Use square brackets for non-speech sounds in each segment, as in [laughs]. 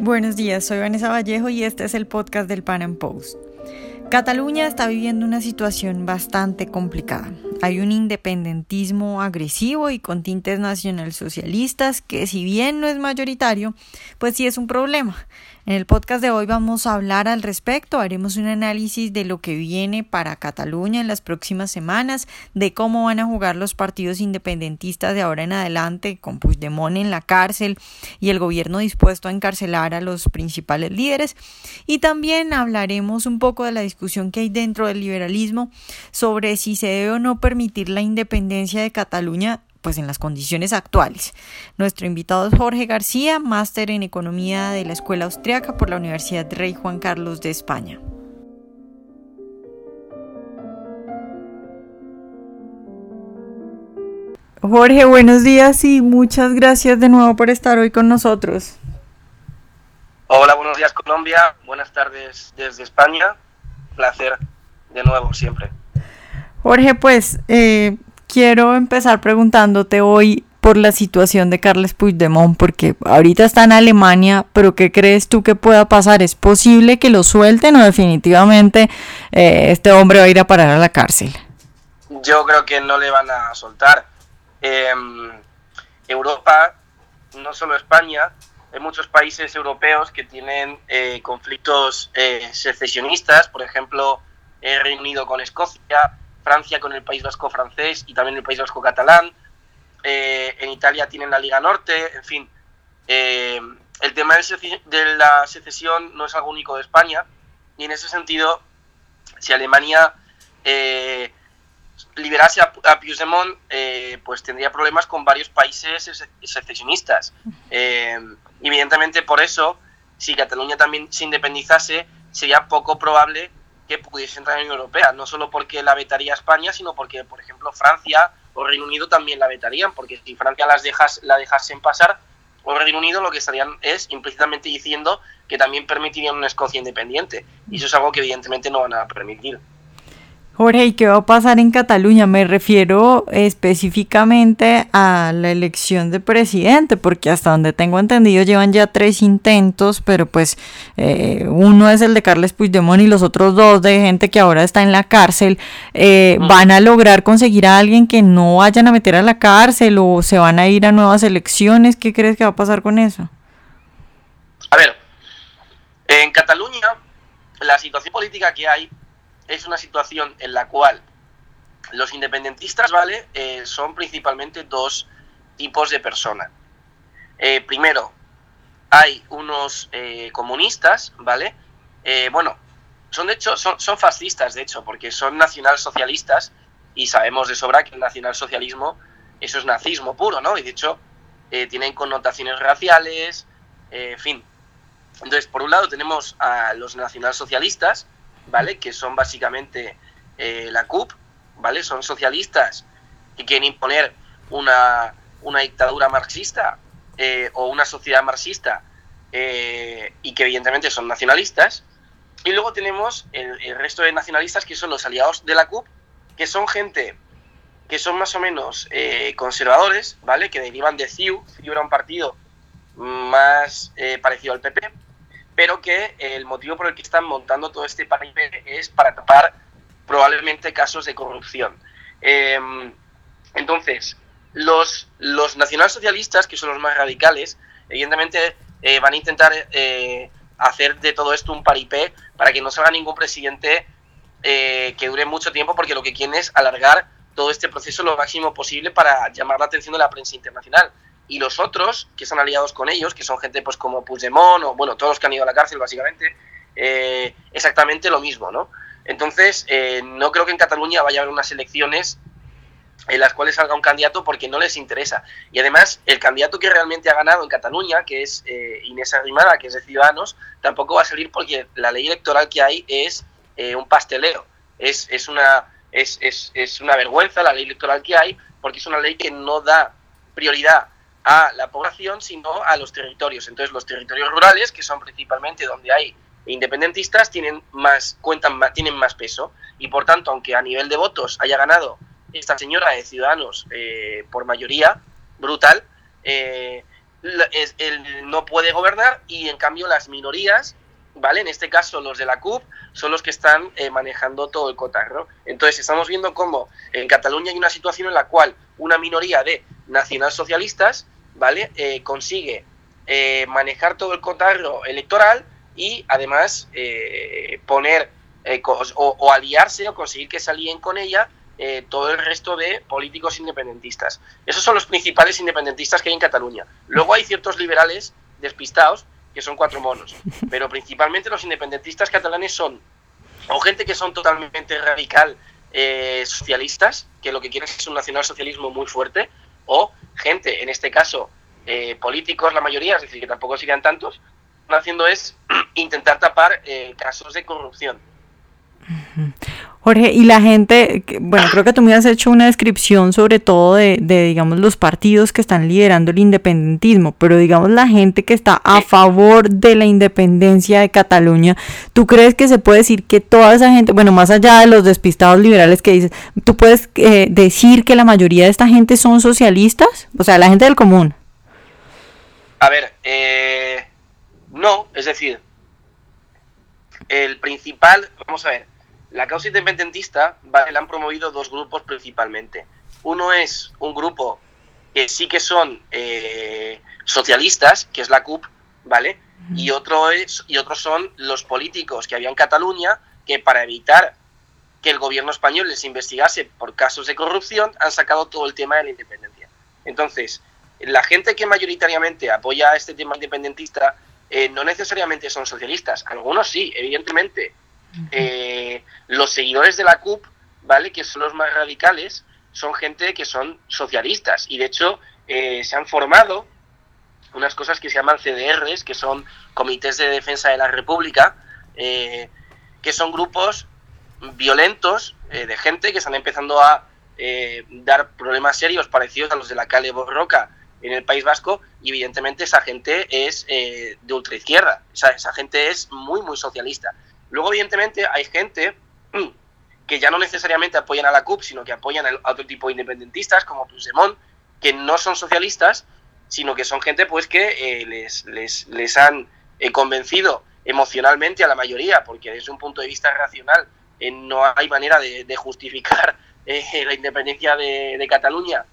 Buenos días, soy Vanessa Vallejo y este es el podcast del Pan Am Post. Cataluña está viviendo una situación bastante complicada. Hay un independentismo agresivo y con tintes nacionalsocialistas que si bien no es mayoritario, pues sí es un problema. En el podcast de hoy vamos a hablar al respecto, haremos un análisis de lo que viene para Cataluña en las próximas semanas, de cómo van a jugar los partidos independentistas de ahora en adelante, con Puigdemont en la cárcel y el gobierno dispuesto a encarcelar a los principales líderes, y también hablaremos un poco de la discusión que hay dentro del liberalismo sobre si se debe o no permitir la independencia de Cataluña pues en las condiciones actuales. Nuestro invitado es Jorge García, máster en Economía de la Escuela Austriaca por la Universidad Rey Juan Carlos de España. Jorge, buenos días y muchas gracias de nuevo por estar hoy con nosotros. Hola, buenos días Colombia, buenas tardes desde España, placer de nuevo siempre. Jorge, pues eh, quiero empezar preguntándote hoy por la situación de Carles Puigdemont, porque ahorita está en Alemania, pero ¿qué crees tú que pueda pasar? ¿Es posible que lo suelten o definitivamente eh, este hombre va a ir a parar a la cárcel? Yo creo que no le van a soltar. Em, Europa, no solo España, hay muchos países europeos que tienen eh, conflictos eh, secesionistas, por ejemplo, Reino Unido con Escocia, Francia con el País Vasco francés y también el País Vasco catalán. Eh, en Italia tienen la Liga Norte, en fin. Eh, el tema de la secesión no es algo único de España y en ese sentido, si Alemania eh, liberase a, Puigdemont, pues tendría problemas con varios países secesionistas. evidentemente, por eso, si Cataluña también se independizase, sería poco probable que pudiese entrar en la Unión Europea, no solo porque la vetaría España, sino porque, por ejemplo, Francia o Reino Unido también la vetarían, porque si Francia las dejas, la dejasen pasar, o Reino Unido lo que estarían es implícitamente diciendo que también permitirían una Escocia independiente, y eso es algo que evidentemente no van a permitir. Jorge, ¿y qué va a pasar en Cataluña? Me refiero específicamente a la elección de presidente, porque hasta donde tengo entendido llevan ya tres intentos, pero pues eh, uno es el de Carles Puigdemont y los otros dos de gente que ahora está en la cárcel. Eh, ¿Van a lograr conseguir a alguien que no vayan a meter a la cárcel o se van a ir a nuevas elecciones? ¿Qué crees que va a pasar con eso? A ver, en Cataluña la situación política que hay es una situación en la cual los independentistas, ¿vale? Eh, son principalmente dos tipos de personas. Eh, primero, hay unos eh, comunistas, ¿vale? bueno, son de hecho, son, son, fascistas, de hecho, porque son nacionalsocialistas y sabemos de sobra que el nacionalsocialismo, eso es nazismo puro, ¿no? Y de hecho, tienen connotaciones raciales, en fin. Entonces, por un lado tenemos a los nacionalsocialistas, ¿vale? Que son básicamente eh, la CUP, ¿vale? Son socialistas que quieren imponer una, dictadura marxista eh, o una sociedad marxista eh, y que evidentemente son nacionalistas. Y luego tenemos el, resto de nacionalistas que son los aliados de la CUP, que son gente que son más o menos conservadores, ¿vale? Que derivan de CIU. CIU era un partido más parecido al PP, pero que el motivo por el que están montando todo este paripé es para tapar probablemente casos de corrupción. Em, entonces, los, los nacionalsocialistas, que son los más radicales, evidentemente eh, van a intentar eh, hacer de todo esto un paripé para que no salga ningún presidente eh, que dure mucho tiempo, porque lo que quieren es alargar todo este proceso lo máximo posible para llamar la atención de la prensa internacional y los otros que están aliados con ellos, que son gente pues como Puigdemont o bueno, todos los que han ido a la cárcel básicamente, eh, exactamente lo mismo, ¿no? Entonces, eh, no creo que en Cataluña vaya a haber unas elecciones en las cuales salga un candidato porque no les interesa. Y además, el candidato que realmente ha ganado en Cataluña, que es eh, Inés Arrimada, que es de Ciudadanos, tampoco va a salir porque la ley electoral que hay es un pasteleo. Es, es, una, es, es, es una vergüenza la ley electoral que hay porque es una ley que no da prioridad a la población, sino a los territorios. Entonces, los territorios rurales, que son principalmente donde hay independentistas, tienen más, cuentan tienen más peso. Y por tanto, aunque a nivel de votos haya ganado esta señora de Ciudadanos eh, por mayoría brutal, eh, no puede gobernar y en cambio las minorías, ¿vale? En este caso los de la CUP son los que están eh, manejando todo el cotarro. Entonces estamos viendo cómo en Cataluña hay una situación en la cual una minoría de nacionalsocialistas, ¿vale? Eh, consigue eh, manejar todo el cotarro electoral y además poner o, o, aliarse o conseguir que se alíen con ella eh, todo el resto de políticos independentistas. Esos son los principales independentistas que hay en Cataluña. Luego hay ciertos liberales despistados, que son cuatro monos, pero principalmente los independentistas catalanes son o gente que son totalmente radical eh, socialistas, que lo que quieren es un nacionalsocialismo muy fuerte, o gente, en este caso, eh, políticos, la mayoría, es decir, que tampoco sigan tantos, lo que están haciendo es [clears throat] intentar tapar casos de corrupción. Jorge, y la gente, bueno, creo que tú me has hecho una descripción sobre todo de, digamos, los partidos que están liderando el independentismo, pero digamos la gente que está a favor de la independencia de Cataluña, ¿tú crees que se puede decir que toda esa gente, bueno, más allá de los despistados liberales que dices, ¿tú puedes eh, decir que la mayoría de esta gente son socialistas? O sea, la gente del común. A ver, eh, no, es decir, el principal, vamos a ver, la causa independentista ¿vale? la han promovido dos grupos principalmente. Uno es un grupo que sí que son eh, socialistas, que es la CUP, ¿vale? Y otro es y otros son los políticos que había en Cataluña que para evitar que el gobierno español les investigase por casos de corrupción han sacado todo el tema de la independencia. Entonces, la gente que mayoritariamente apoya este tema independentista eh, no necesariamente son socialistas, algunos sí, evidentemente, eh, los seguidores de la CUP, ¿vale? Que son los más radicales, son gente que son socialistas y de hecho eh, se han formado unas cosas que se llaman CDRs, que son comités de defensa de la República, eh, que son grupos violentos de gente que están empezando a dar problemas serios parecidos a los de la Cale Borroca en el País Vasco y evidentemente esa gente es de ultraizquierda, esa, esa gente es muy muy socialista. Luego, evidentemente, hay gente [clears throat] que ya no necesariamente apoyan a la CUP, sino que apoyan a otro tipo de independentistas, como Puigdemont, que no son socialistas, sino que son gente pues que eh, les, les, han eh, convencido emocionalmente a la mayoría, porque desde un punto de vista racional eh, no hay manera de, justificar [laughs] la independencia de, de, Cataluña,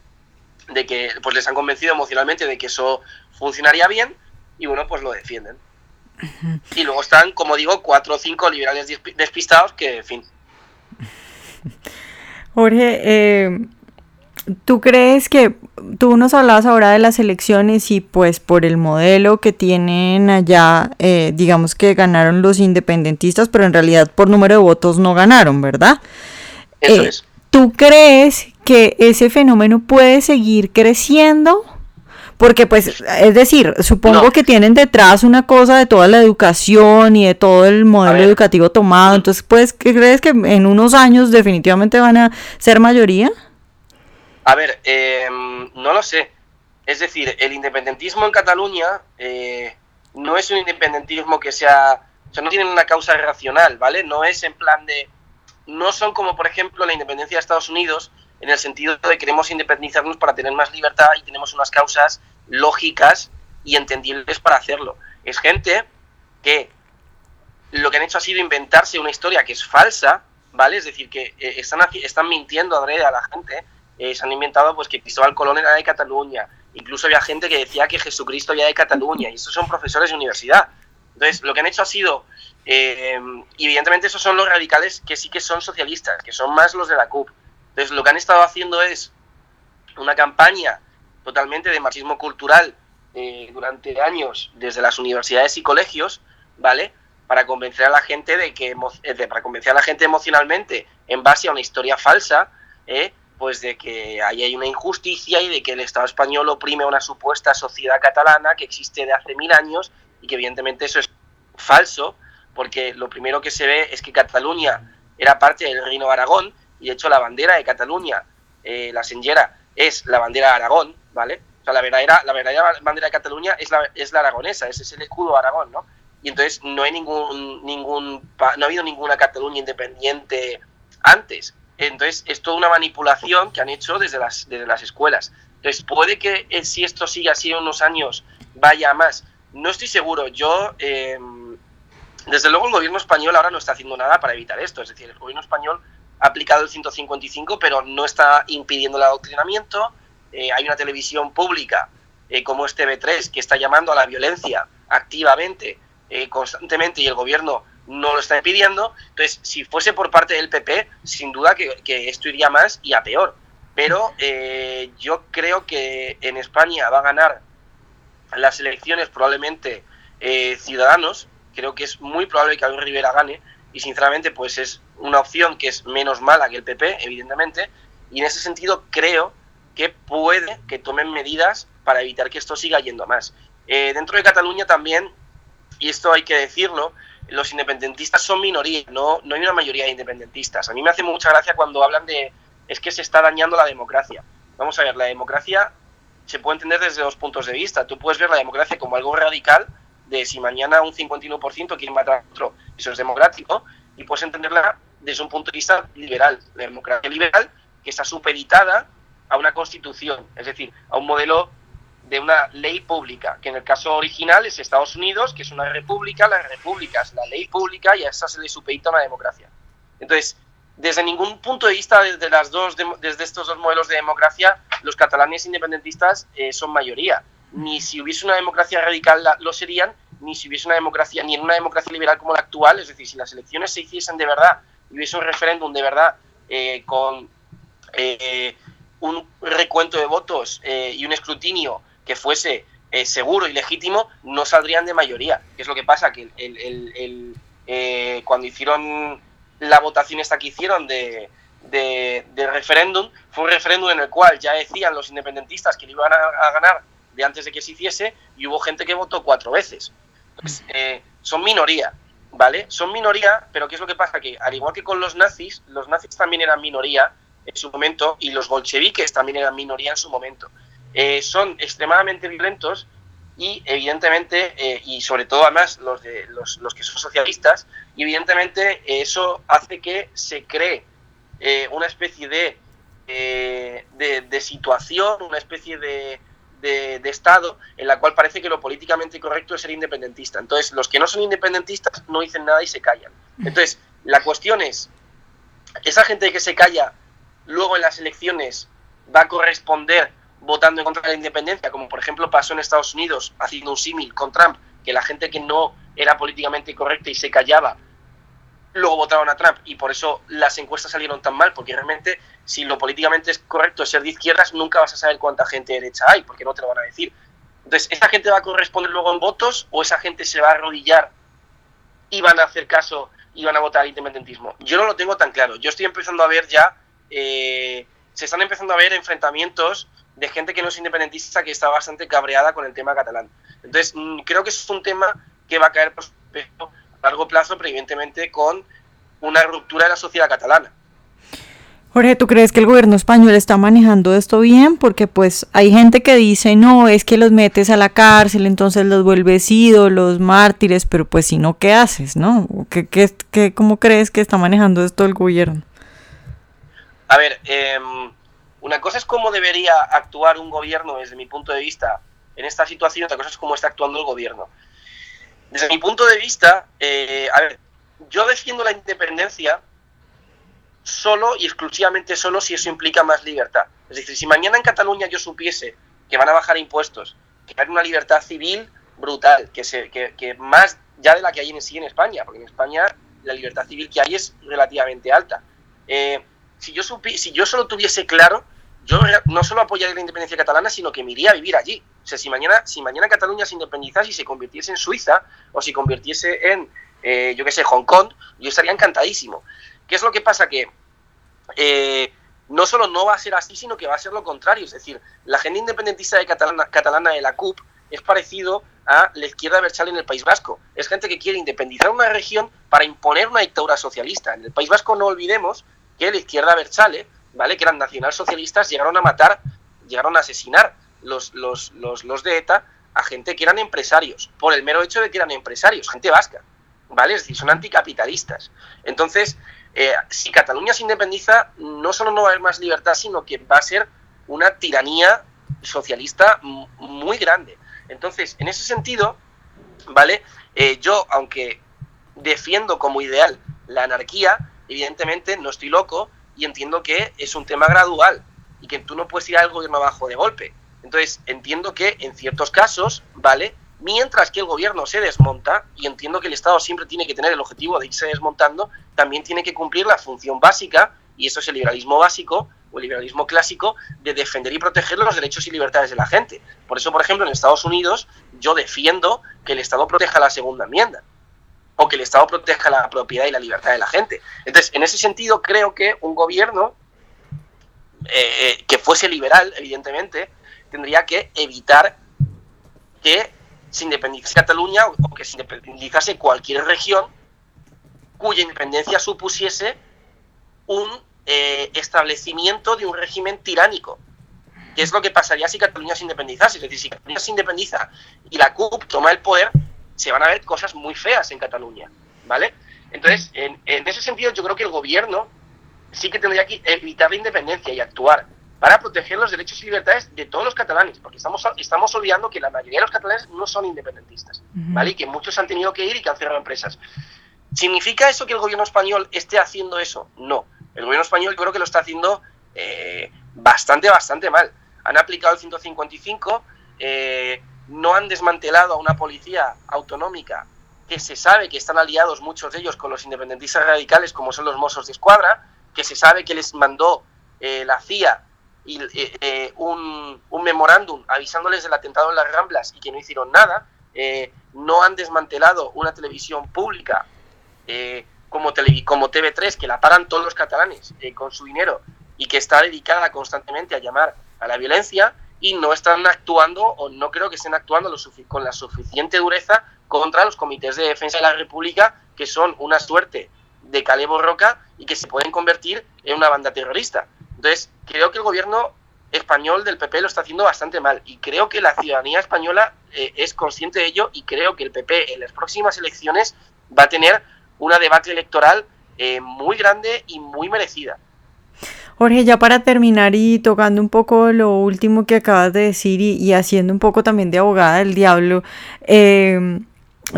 de que pues les han convencido emocionalmente de que eso funcionaría bien, y bueno, pues lo defienden. Y luego están, como digo, cuatro o cinco liberales despistados que, en fin. [laughs] Jorge, eh, ¿tú crees que tú nos hablabas ahora de las elecciones y pues por el modelo que tienen allá, eh, digamos que ganaron los independentistas, pero en realidad por número de votos no ganaron, ¿verdad? Eso eh, es. ¿Tú crees que ese fenómeno puede seguir creciendo? Porque pues, es decir, supongo que tienen detrás una cosa de toda la educación y de todo el modelo educativo tomado. Entonces, pues, ¿qué crees que en unos años definitivamente van a ser mayoría? A ver, em, no lo sé. Es decir, el independentismo en Cataluña eh, no es un independentismo que sea... O sea, no tienen una causa racional, ¿vale? No es en plan de... No son como, por ejemplo, la independencia de Estados Unidos, en el sentido de que queremos independizarnos para tener más libertad y tenemos unas causas lógicas y entendibles para hacerlo. Es gente que lo que han hecho ha sido inventarse una historia que es falsa, ¿vale? Es decir, que eh, están, están mintiendo a la gente. Eh, se han inventado pues que Cristóbal Colón era de Cataluña. Incluso había gente que decía que Jesucristo era de Cataluña. Y estos son profesores de universidad. Entonces, lo que han hecho ha sido, eh, evidentemente, esos son los radicales que sí que son socialistas, que son más los de la CUP. Entonces, lo que han estado haciendo es una campaña totalmente de marxismo cultural eh, durante años desde las universidades y colegios, ¿vale? Para convencer a la gente de que, eh, para convencer a la gente emocionalmente en base a una historia falsa, ¿eh? pues de que ahí hay una injusticia y de que el Estado español oprime a una supuesta sociedad catalana que existe de hace mil años y que evidentemente eso es falso, porque lo primero que se ve es que Cataluña era parte del Reino de Aragón y de hecho la bandera de Cataluña, la señera, es la bandera de Aragón, ¿vale? O sea, la verdadera, la verdadera bandera de Cataluña es la, es la aragonesa, ese es el escudo de Aragón, ¿no? Y entonces no hay ningún, ningún, no ha habido ninguna Cataluña independiente antes. Entonces es toda una manipulación que han hecho desde las, desde las escuelas. Entonces puede que eh, si esto sigue así unos años vaya más. No estoy seguro. Yo, em, desde luego, el gobierno español ahora no está haciendo nada para evitar esto. Es decir, el gobierno español ha aplicado el 155, pero no está impidiendo el adoctrinamiento. Eh, hay una televisión pública eh, como este B3 que está llamando a la violencia activamente, eh, constantemente, y el gobierno no lo está impidiendo. Entonces, si fuese por parte del PP, sin duda que, que esto iría más y a peor. Pero yo creo que en España va a ganar las elecciones probablemente Ciudadanos, creo que es muy probable que Albert Rivera gane y sinceramente pues es una opción que es menos mala que el PP, evidentemente, y en ese sentido creo que puede que tomen medidas para evitar que esto siga yendo más. Eh, dentro de Cataluña también, y esto hay que decirlo, los independentistas son minoría, no, no hay una mayoría de independentistas. A mí me hace mucha gracia cuando hablan de es que se está dañando la democracia. Vamos a ver, la democracia se puede entender desde dos puntos de vista. Tú puedes ver la democracia como algo radical, de si mañana un 51% quiere matar a otro, eso es democrático, y puedes entenderla desde un punto de vista liberal. La democracia liberal que está supeditada a una constitución, es decir, a un modelo de una ley pública, que en el caso original es Estados Unidos, que es una república, la república es la ley pública y a esa se le supedita una democracia. Entonces, desde ningún punto de vista, desde, las dos, desde estos dos modelos de democracia, los catalanes independentistas eh, son mayoría. Ni si hubiese una democracia radical lo serían, ni si hubiese una democracia, ni en una democracia liberal como la actual, es decir, si las elecciones se hiciesen de verdad y hubiese un referéndum de verdad eh, con eh, un recuento de votos y un escrutinio que fuese seguro y legítimo, no saldrían de mayoría. ¿Qué es lo que pasa? Que el, cuando hicieron la votación esta que hicieron de, referéndum fue un referéndum en el cual ya decían los independentistas que lo iban a, ganar de antes de que se hiciese y hubo gente que votó cuatro veces. Pues, eh, son minoría, ¿vale? Son minoría, pero ¿qué es lo que pasa? Que al igual que con los nazis, los nazis también eran minoría en su momento y los bolcheviques también eran minoría en su momento. Eh, son extremadamente violentos y evidentemente, eh, y sobre todo además los, de, los, los, que son socialistas, y evidentemente eso hace que se cree eh, una especie de, de, situación, una especie de, de, estado en la cual parece que lo políticamente correcto es ser independentista. Entonces, los que no son independentistas no dicen nada y se callan. Entonces, la cuestión es, esa gente que se calla luego en las elecciones va a corresponder votando en contra de la independencia, como por ejemplo pasó en Estados Unidos, haciendo un símil con Trump, que la gente que no era políticamente correcta y se callaba, luego votaron a Trump y por eso las encuestas salieron tan mal, porque realmente si lo políticamente es correcto ser de izquierdas, nunca vas a saber cuánta gente derecha hay, porque no te lo van a decir. Entonces, ¿esa gente va a corresponder luego en votos o esa gente se va a arrodillar y van a hacer caso y van a votar al independentismo? Yo no lo tengo tan claro. Yo estoy empezando a ver ya, eh, se están empezando a ver enfrentamientos de gente que no es independentista que está bastante cabreada con el tema catalán. Entonces, mm, creo que es un tema que va a caer por a largo plazo, pero con una ruptura de la sociedad catalana. Jorge, ¿tú crees que el gobierno español está manejando esto bien? Porque pues hay gente que dice, no, es que los metes a la cárcel, entonces los vuelves los mártires, pero pues si no, ¿qué haces? ¿No? ¿Qué, qué, qué, ¿Cómo crees que está manejando esto el gobierno? A ver, eh, una cosa es cómo debería actuar un gobierno desde mi punto de vista en esta situación, otra cosa es cómo está actuando el gobierno. Desde mi punto de vista, eh, yo defiendo la independencia solo y exclusivamente solo si eso implica más libertad. Es decir, si mañana en Cataluña yo supiese que van a bajar impuestos, que hay una libertad civil brutal, que, se, que, más ya de la que hay en sí en España, porque en España la libertad civil que hay es relativamente alta. Eh, si yo, si yo solo tuviese claro, yo no solo apoyaría la independencia catalana, sino que me iría a vivir allí. O sea, si mañana, si mañana Cataluña se independizase y se convirtiese en Suiza, o si convirtiese en, eh, yo qué sé, Hong Kong, yo estaría encantadísimo. ¿Qué es lo que pasa? Que eh, no solo no va a ser así, sino que va a ser lo contrario. Es decir, la agenda independentista de catalana, catalana de la CUP es parecido a la izquierda Berchal en el País Vasco. Es gente que quiere independizar una región para imponer una dictadura socialista. En el País Vasco no olvidemos que la izquierda Berchale, ¿vale? que eran nacionalsocialistas, llegaron a matar, llegaron a asesinar los, los, los, de ETA a gente que eran empresarios, por el mero hecho de que eran empresarios, gente vasca, ¿vale? Es decir, son anticapitalistas. Entonces, eh, si Cataluña se independiza, no solo no va a haber más libertad, sino que va a ser una tiranía socialista muy grande. Entonces, en ese sentido, ¿vale? Eh, yo, aunque defiendo como ideal la anarquía, evidentemente no estoy loco y entiendo que es un tema gradual y que tú no puedes ir al gobierno abajo de golpe. Entonces, entiendo que en ciertos casos, ¿vale? Mientras que el gobierno se desmonta, y entiendo que el Estado siempre tiene que tener el objetivo de irse desmontando, también tiene que cumplir la función básica, y eso es el liberalismo básico, o el liberalismo clásico, de defender y proteger los derechos y libertades de la gente. Por eso, por ejemplo, en Estados Unidos yo defiendo que el Estado proteja la segunda enmienda, o que el Estado proteja la propiedad y la libertad de la gente. Entonces, en ese sentido, creo que un gobierno eh, eh, que fuese liberal, evidentemente, tendría que evitar que se independizase Cataluña o que se independizase cualquier región cuya independencia supusiese un eh, establecimiento de un régimen tiránico. ¿Qué es lo que pasaría si Cataluña se independizase? Es decir, si Cataluña se independiza y la CUP toma el poder, se van a ver cosas muy feas en Cataluña, ¿vale? Entonces, en, en ese sentido, yo creo que el gobierno sí que tendría que evitar la independencia y actuar para proteger los derechos y libertades de todos los catalanes, porque estamos, estamos olvidando que la mayoría de los catalanes no son independentistas, ¿vale? Y que muchos han tenido que ir y que han cerrado empresas. ¿Significa eso que el gobierno español esté haciendo eso? No. El gobierno español yo creo que lo está haciendo eh, bastante, bastante mal. Han aplicado el 155, eh, no han desmantelado a una policía autonómica que se sabe que están aliados muchos de ellos con los independentistas radicales como son los Mossos de Escuadra, que se sabe que les mandó eh, la CIA y, eh, eh, un, memorándum avisándoles del atentado en las Ramblas y que no hicieron nada, eh, no han desmantelado una televisión pública como, como TV3, que la pagan todos los catalanes con su dinero y que está dedicada constantemente a llamar a la violencia y no están actuando o no creo que estén actuando con la suficiente dureza contra los comités de defensa de la República, que son una suerte de Calebo Roca y que se pueden convertir en una banda terrorista. Entonces, creo que el gobierno español del PP lo está haciendo bastante mal y creo que la ciudadanía española eh, es consciente de ello y creo que el PP en las próximas elecciones va a tener una debate electoral eh, muy grande y muy merecida. Jorge, ya para terminar y tocando un poco lo último que acabas de decir y, haciendo un poco también de abogada del diablo, eh,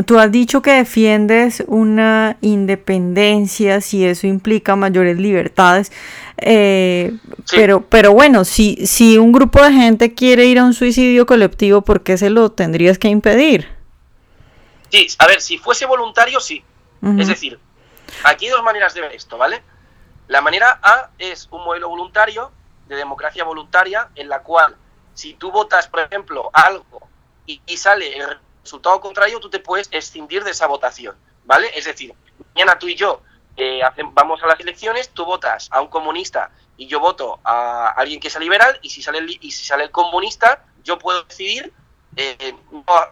Tú has dicho que defiendes una independencia si eso implica mayores libertades, eh, pero, pero bueno, si, si un grupo de gente quiere ir a un suicidio colectivo, ¿por qué se lo tendrías que impedir? Sí, a ver, si fuese voluntario, sí. Es decir, aquí hay dos maneras de ver esto, ¿vale? La manera A es un modelo voluntario, de democracia voluntaria, en la cual si tú votas, por ejemplo, algo y, sale el resultado contrario, tú te puedes escindir de esa votación, ¿vale? Es decir, mañana tú y yo eh, vamos a las elecciones, tú votas a un comunista y yo voto a alguien que sea liberal y si sale el, y si sale el comunista, yo puedo decidir eh,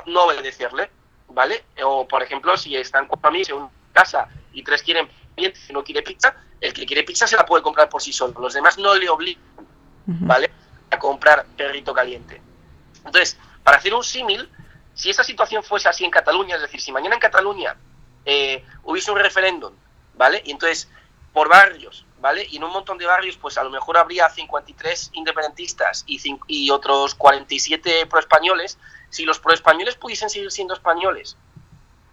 no, obedecerle, ¿vale? O, por ejemplo, si están con familia en una casa y tres quieren y no quiere pizza, el que quiere pizza se la puede comprar por sí solo. Los demás no le obligan, ¿vale? A comprar perrito caliente. Entonces, para hacer un símil, si esa situación fuese así en Cataluña, es decir, si mañana en Cataluña eh, hubiese un referéndum, ¿vale? Y entonces, por barrios, ¿vale? Y en un montón de barrios, pues a lo mejor habría 53 independentistas y, y otros 47 proespañoles. Si los proespañoles pudiesen seguir siendo españoles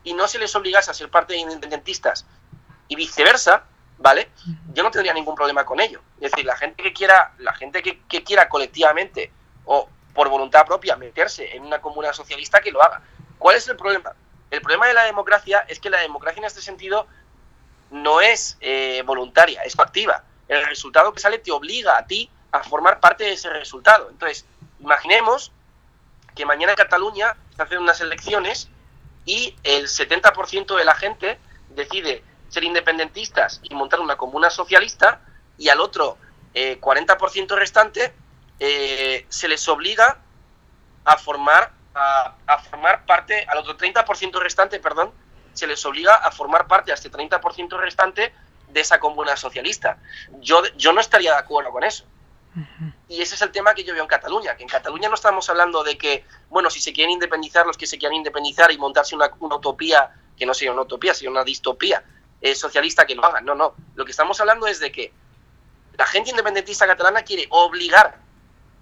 y no se les obligase a ser parte de independentistas y viceversa, ¿vale? Yo no tendría ningún problema con ello. Es decir, la gente que quiera, la gente que, que quiera colectivamente o por voluntad propia meterse en una comuna socialista que lo haga. ¿Cuál es el problema? El problema de la democracia es que la democracia en este sentido no es eh, voluntaria, es activa. El resultado que sale te obliga a ti a formar parte de ese resultado. Entonces, imaginemos que mañana en Cataluña se hacen unas elecciones y el 70% de la gente decide ser independentistas y montar una comuna socialista y al otro 40% eh, restante eh, se les obliga a formar, a, formar parte, al otro 30% restante, perdón, se les obliga a formar parte a este 30% restante de esa comuna socialista. Yo, yo no estaría de acuerdo con eso. Y ese es el tema que yo veo en Cataluña, que en Cataluña no estamos hablando de que, bueno, si se quieren independizar los que se quieran independizar y montarse una, utopía, que no sería una utopía, sería una distopía eh, socialista que lo hagan. No, no. Lo que estamos hablando es de que la gente independentista catalana quiere obligar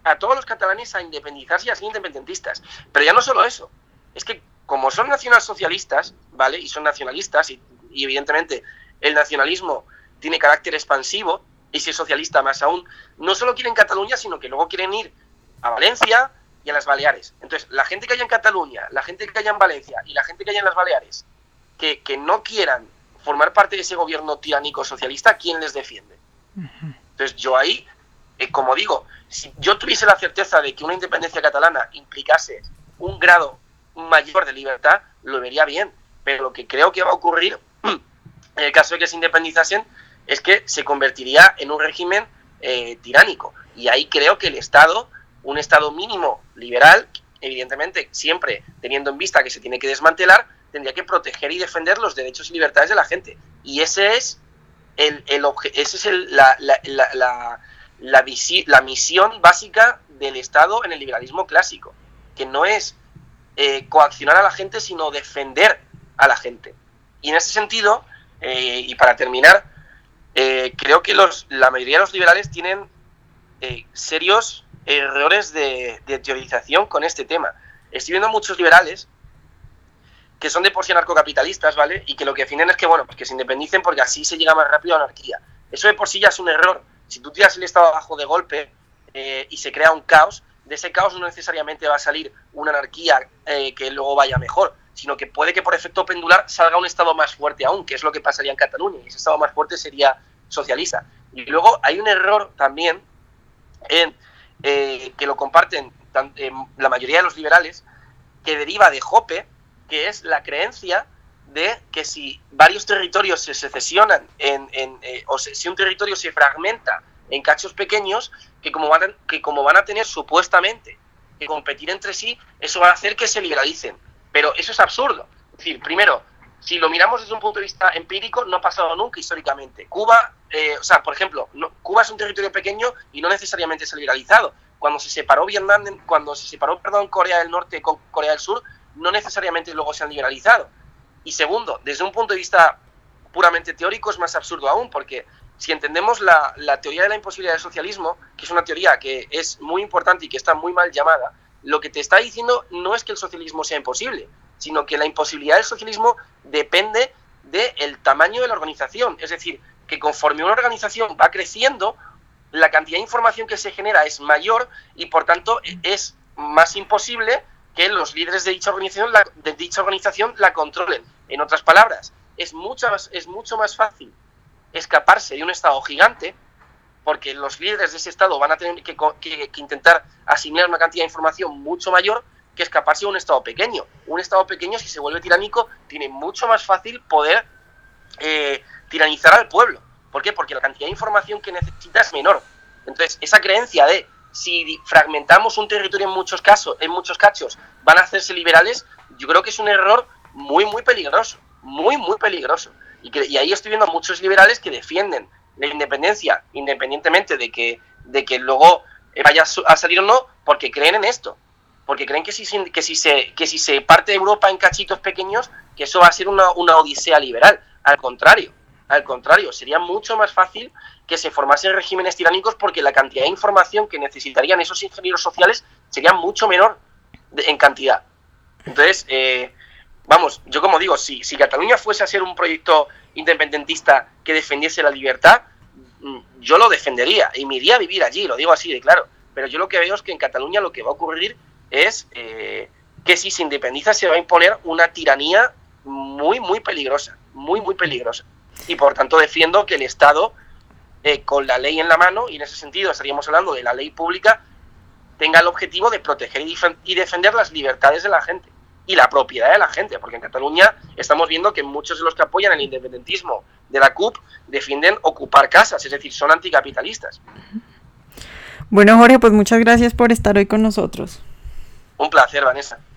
a todos los catalanes a independizarse y a ser independentistas. Pero ya no solo eso, es que como son nacionalsocialistas, ¿vale? Y son nacionalistas, y, evidentemente el nacionalismo tiene carácter expansivo, y si es socialista más aún, no solo quieren Cataluña, sino que luego quieren ir a Valencia y a las Baleares. Entonces, la gente que haya en Cataluña, la gente que haya en Valencia y la gente que haya en las Baleares, que, que no quieran formar parte de ese gobierno tiránico socialista, ¿quién les defiende? Entonces, yo ahí, eh, como digo, si yo tuviese la certeza de que una independencia catalana implicase un grado mayor de libertad, lo vería bien. Pero lo que creo que va a ocurrir [clears throat] en el caso de que se independizasen es que se convertiría en un régimen eh, tiránico. Y ahí creo que el Estado, un Estado mínimo liberal, evidentemente siempre teniendo en vista que se tiene que desmantelar, tendría que proteger y defender los derechos y libertades de la gente. Y ese es el, el ese es el, la, la, la, la, la misión básica del Estado en el liberalismo clásico, que no es eh, coaccionar a la gente, sino defender a la gente. Y en ese sentido, eh, y para terminar, eh, creo que los, la mayoría de los liberales tienen serios errores de, teorización con este tema. Estoy viendo muchos liberales que son de por sí anarcocapitalistas, ¿vale? Y que lo que definen es que, bueno, pues que se independicen porque así se llega más rápido a anarquía. Eso de por sí ya es un error. Si tú tiras el Estado abajo de golpe y se crea un caos, de ese caos no necesariamente va a salir una anarquía eh, que luego vaya mejor, sino que puede que por efecto pendular salga un Estado más fuerte aún, que es lo que pasaría en Cataluña, y ese Estado más fuerte sería socialista. Y luego hay un error también en, eh, que lo comparten la mayoría de los liberales, que deriva de Jope, que es la creencia de que si varios territorios se secesionan eh, o si un territorio se fragmenta en cachos pequeños, que como van a, que como van a tener supuestamente que competir entre sí, eso va a hacer que se liberalicen. Pero eso es absurdo. Es decir, primero, si lo miramos desde un punto de vista empírico, no ha pasado nunca históricamente. Cuba, eh, o sea, por ejemplo, Cuba es un territorio pequeño y no necesariamente se ha liberalizado. Cuando se separó Vietnam, cuando se separó, perdón, Corea del Norte con Corea del Sur, no necesariamente luego se han liberalizado. Y segundo, desde un punto de vista puramente teórico es más absurdo aún, porque si entendemos la, teoría de la imposibilidad del socialismo, que es una teoría que es muy importante y que está muy mal llamada, lo que te está diciendo no es que el socialismo sea imposible, sino que la imposibilidad del socialismo depende del tamaño de la organización. Es decir, que conforme una organización va creciendo, la cantidad de información que se genera es mayor y por tanto es más imposible que los líderes de dicha organización la, de dicha organización la controlen. En otras palabras, es mucho es mucho más fácil escaparse de un Estado gigante, porque los líderes de ese Estado van a tener que, intentar asimilar una cantidad de información mucho mayor que escaparse de un Estado pequeño. Un Estado pequeño, si se vuelve tiránico, tiene mucho más fácil poder eh, tiranizar al pueblo. ¿Por qué? Porque la cantidad de información que necesita es menor. Entonces, esa creencia de si fragmentamos un territorio en muchos casos, en muchos cachos, van a hacerse liberales, yo creo que es un error muy, muy peligroso. Muy, muy peligroso. Y, ahí estoy viendo muchos liberales que defienden la independencia, independientemente de que, de que luego vaya a salir o no, porque creen en esto. Porque creen que si, que si, se, que si se parte Europa en cachitos pequeños, que eso va a ser una, odisea liberal. Al contrario, al contrario, sería mucho más fácil que se formasen regímenes tiránicos porque la cantidad de información que necesitarían esos ingenieros sociales sería mucho menor en cantidad. Entonces, eh, vamos, yo como digo, si, si Cataluña fuese a ser un proyecto independentista que defendiese la libertad, mm, yo lo defendería y me iría a vivir allí, lo digo así de claro. Pero yo lo que veo es que en Cataluña lo que va a ocurrir es eh, que si se independiza se va a imponer una tiranía muy, muy peligrosa, muy, muy peligrosa. Y por tanto defiendo que el Estado, eh, con la ley en la mano, y en ese sentido estaríamos hablando de la ley pública, tenga el objetivo de proteger y defender las libertades de la gente y la propiedad de la gente, porque en Cataluña estamos viendo que muchos de los que apoyan el independentismo de la CUP defienden ocupar casas, es decir, son anticapitalistas. Bueno, Jorge, pues muchas gracias por estar hoy con nosotros. Un placer, Vanessa.